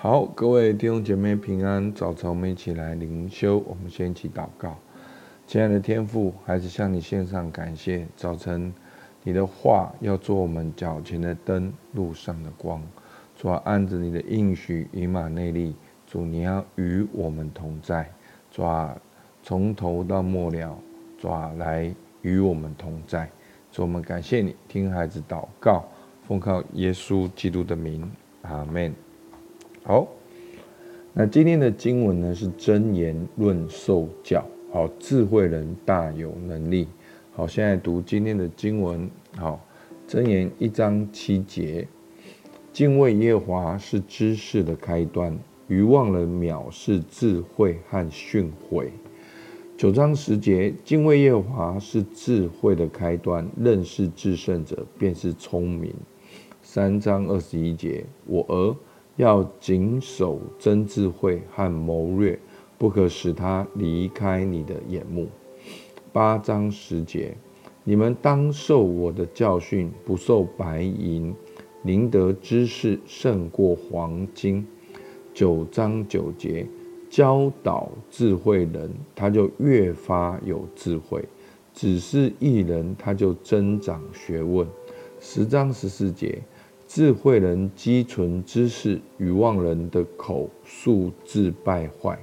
好，各位弟兄姐妹平安，早晨我们一起来灵修，我们先一起祷告。亲爱的天父，还是向你献上感谢。早晨，你的话要做我们脚前的灯，路上的光。主啊，按着你的应许，以马内利，主你要与我们同在。主啊，从头到末了，主啊，来与我们同在。主，我们感谢你，听孩子祷告，奉靠耶稣基督的名，阿门。好，那今天的经文呢，是真言论受教。好，智慧人大有能力。好，现在读今天的经文。好，真言一章七节，敬畏耶和华是知识的开端，愚妄人藐视智慧和训诲。九章十节，敬畏耶和华是智慧的开端，认识至圣者便是聪明。三章二十一节，我儿。要谨守真智慧和谋略，不可使他离开你的眼目。八章十节，你们当受我的教训，不受白银，宁得知识胜过黄金。九章九节，教导智慧人，他就越发有智慧；只是一人，他就增长学问。十章十四节。智慧人积存知识，愚妄人的口素自败坏。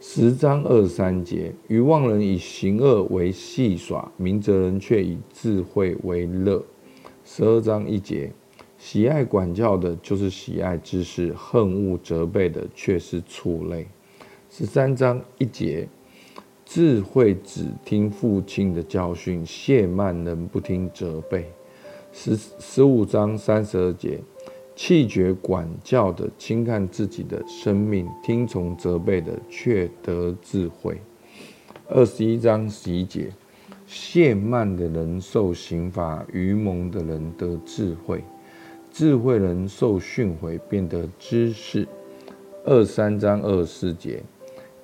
十章二十三节，愚妄人以行恶为戏耍，明哲人却以智慧为乐。十二章一节，喜爱管教的，就是喜爱知识；恨恶责备的，却是畜类。十三章一节，智慧只听父亲的教训，亵慢人不听责备。十十五章三十二节，气绝管教的，轻看自己的生命；听从责备的，却得智慧。二十一章十一节，亵慢的人受刑罚，愚蒙的人得智慧；智慧人受训诲，变得知识。二三章二十四节，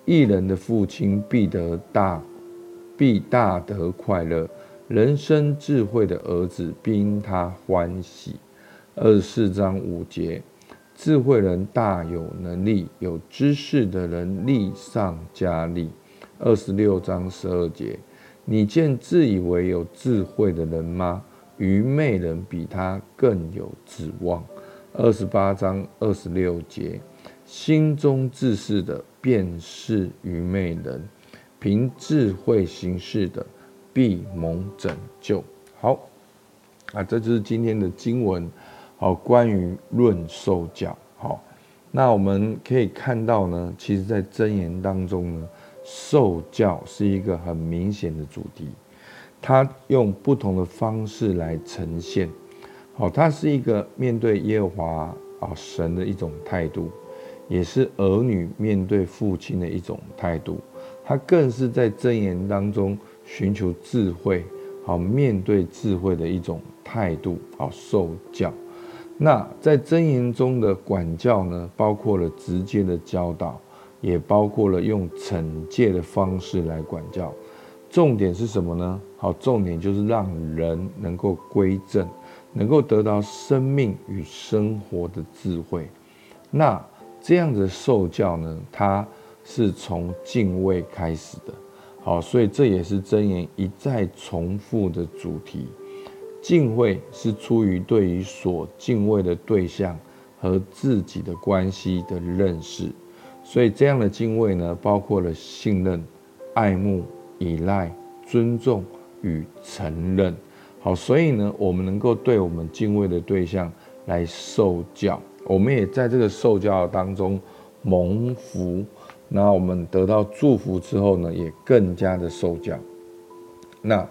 一人的父亲必得大，必大得快乐。人生智慧的儿子，必因他欢喜。二十四章五节，智慧人大有能力，有知识的人力上加力。二十六章十二节，你见自以为有智慧的人吗？愚昧人比他更有指望。二十八章二十六节，心中自恃的，便是愚昧人；凭智慧行事的，必蒙拯救。好，啊，这就是今天的经文。好，关于论受教。好，那我们可以看到呢，其实，在箴言当中呢，受教是一个很明显的主题。它用不同的方式来呈现。好，它是一个面对耶和华啊神的一种态度，也是儿女面对父亲的一种态度。它更是在箴言当中。寻求智慧，好面对智慧的一种态度，好受教。那在真言中的管教呢，包括了直接的教导，也包括了用惩戒的方式来管教。重点是什么呢？好，重点就是让人能够归正，能够得到生命与生活的智慧。那这样的受教呢，它是从敬畏开始的。好，所以这也是箴言一再重复的主题。敬畏是出于对于所敬畏的对象和自己的关系的认识，所以这样的敬畏呢，包括了信任、爱慕、依赖、尊重与承认。好，所以呢，我们能够对我们敬畏的对象来受教，我们也在这个受教当中蒙福。那我们得到祝福之后呢，也更加的受教。那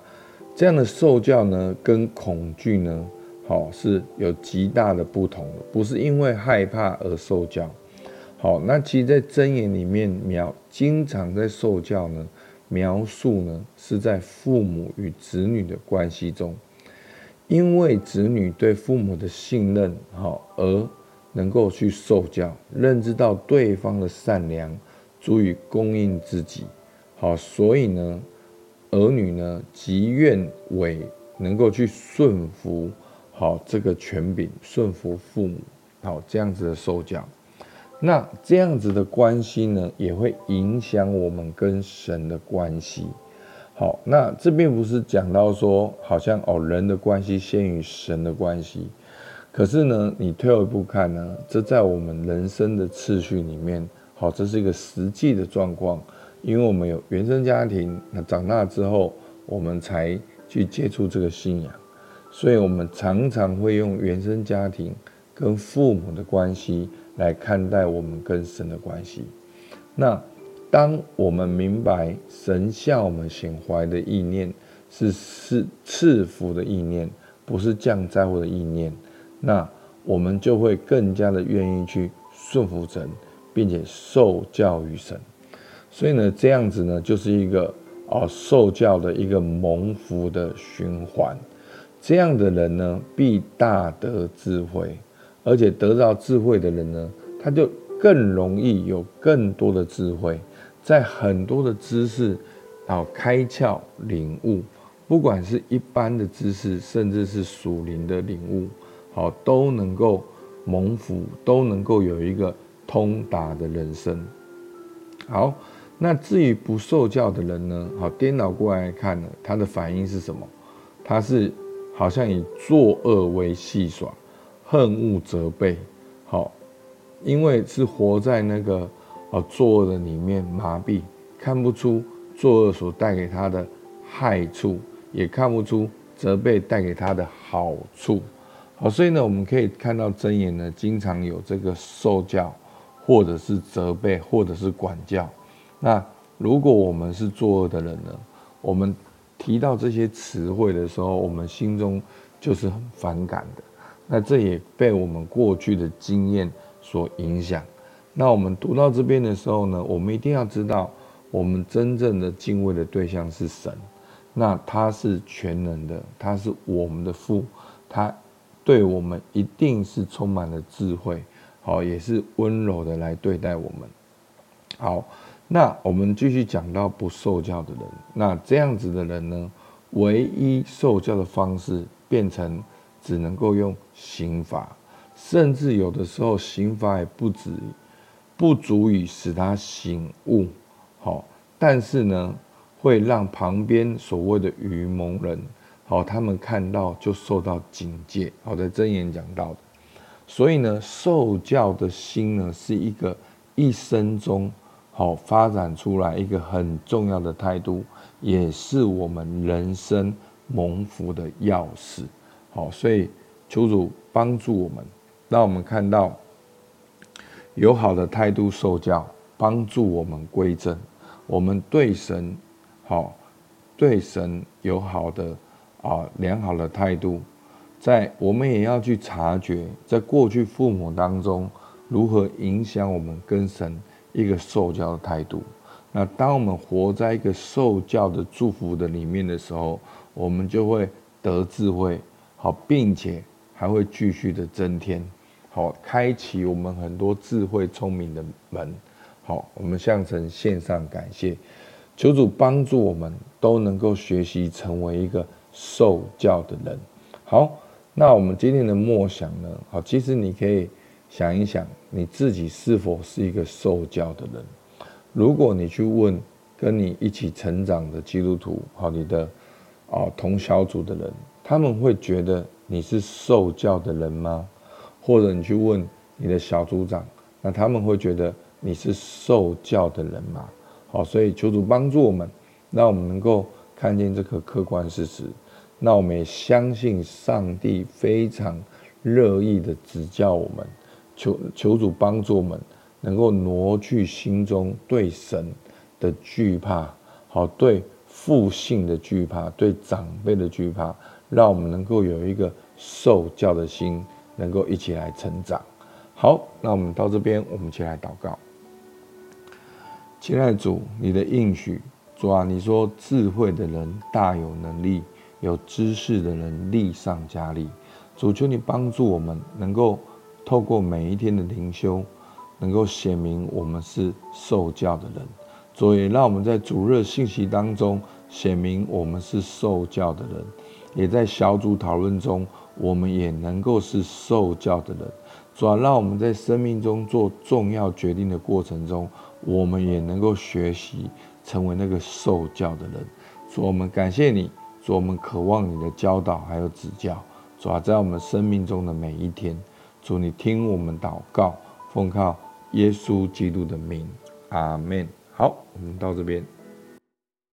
这样的受教呢，跟恐惧呢，好是有极大的不同的，不是因为害怕而受教。好，那其实，在箴言里面描，经常在受教呢，描述呢是在父母与子女的关系中，因为子女对父母的信任，好而能够去受教，认知到对方的善良。足以供应自己，好，所以呢，儿女呢，极愿为能够去顺服，好这个权柄，顺服父母，好这样子的受教。那这样子的关系呢，也会影响我们跟神的关系。好，那这并不是讲到说，好像哦，人的关系先于神的关系。可是呢，你退后一步看呢，这在我们人生的次序里面，好，这是一个实际的状况。因为我们有原生家庭，那长大之后，我们才去接触这个信仰，所以我们常常会用原生家庭跟父母的关系来看待我们跟神的关系。那当我们明白神向我们显怀的意念是是赐福的意念，不是降灾祸的意念，那我们就会更加的愿意去顺服神，并且受教于神。所以呢，这样子呢，就是一个哦受教的一个蒙福的循环。这样的人呢，必大得智慧，而且得到智慧的人呢，他就更容易有更多的智慧。在很多的知识，啊，开窍领悟，不管是一般的知识，甚至是属灵的领悟，好，都能够蒙福，都能够有一个通达的人生。好，那至于不受教的人呢？好，颠倒过来看呢，他的反应是什么？他是好像以作恶为戏耍，恨恶责备，好，因为是活在那个。啊，作恶的里面麻痹，看不出作恶所带给他的害处，也看不出责备带给他的好处。好，所以呢，我们可以看到真言呢，经常有这个受教，或者是责备，或者是管教。那如果我们是作恶的人呢，我们提到这些词汇的时候，我们心中就是很反感的。那这也被我们过去的经验所影响。那我们读到这边的时候呢，我们一定要知道，我们真正的敬畏的对象是神，那他是全能的，他是我们的父，他对我们一定是充满了智慧，好，也是温柔的来对待我们。好，那我们继续讲到不受教的人，那这样子的人呢，唯一受教的方式变成只能够用刑罚，甚至有的时候刑罚也不止。不足以使他醒悟，好，但是呢，会让旁边所谓的愚蒙人，好，他们看到就受到警戒。好，在箴言讲到的，所以呢，受教的心呢，是一个一生中好发展出来一个很重要的态度，也是我们人生蒙福的钥匙。好，所以求主帮助我们，让我们看到。有好的态度受教，帮助我们归正。我们对神好，对神有好的啊良好的态度，在我们也要去察觉，在过去父母当中如何影响我们跟神一个受教的态度。那当我们活在一个受教的祝福的里面的时候，我们就会得智慧，好，并且还会继续的增添。好，开启我们很多智慧聪明的门。好，我们向神献上感谢，求主帮助我们都能够学习成为一个受教的人。好，那我们今天的默想呢？好，其实你可以想一想，你自己是否是一个受教的人？如果你去问跟你一起成长的基督徒，好，你的啊同小组的人，他们会觉得你是受教的人吗？或者你去问你的小组长，那他们会觉得你是受教的人吗？好，所以求主帮助我们，让我们能够看见这个客观事实。那我们也相信上帝非常乐意的指教我们，求求主帮助我们，能够挪去心中对神的惧怕，好，对父性的惧怕，对长辈的惧怕，让我们能够有一个受教的心。能够一起来成长。好，那我们到这边，我们一起来祷告。亲爱的主，你的应许，主啊，你说智慧的人大有能力，有知识的人力上加力。主，求你帮助我们，能够透过每一天的灵修，能够显明我们是受教的人。主也让我们在主日信息当中显明我们是受教的人，也在小组讨论中。我们也能够是受教的人，主啊，让我们在生命中做重要决定的过程中，我们也能够学习成为那个受教的人。主，我们感谢你，主，我们渴望你的教导还有指教。主啊，在我们生命中的每一天，主，你听我们祷告，奉靠耶稣基督的名，阿门。好，我们到这边。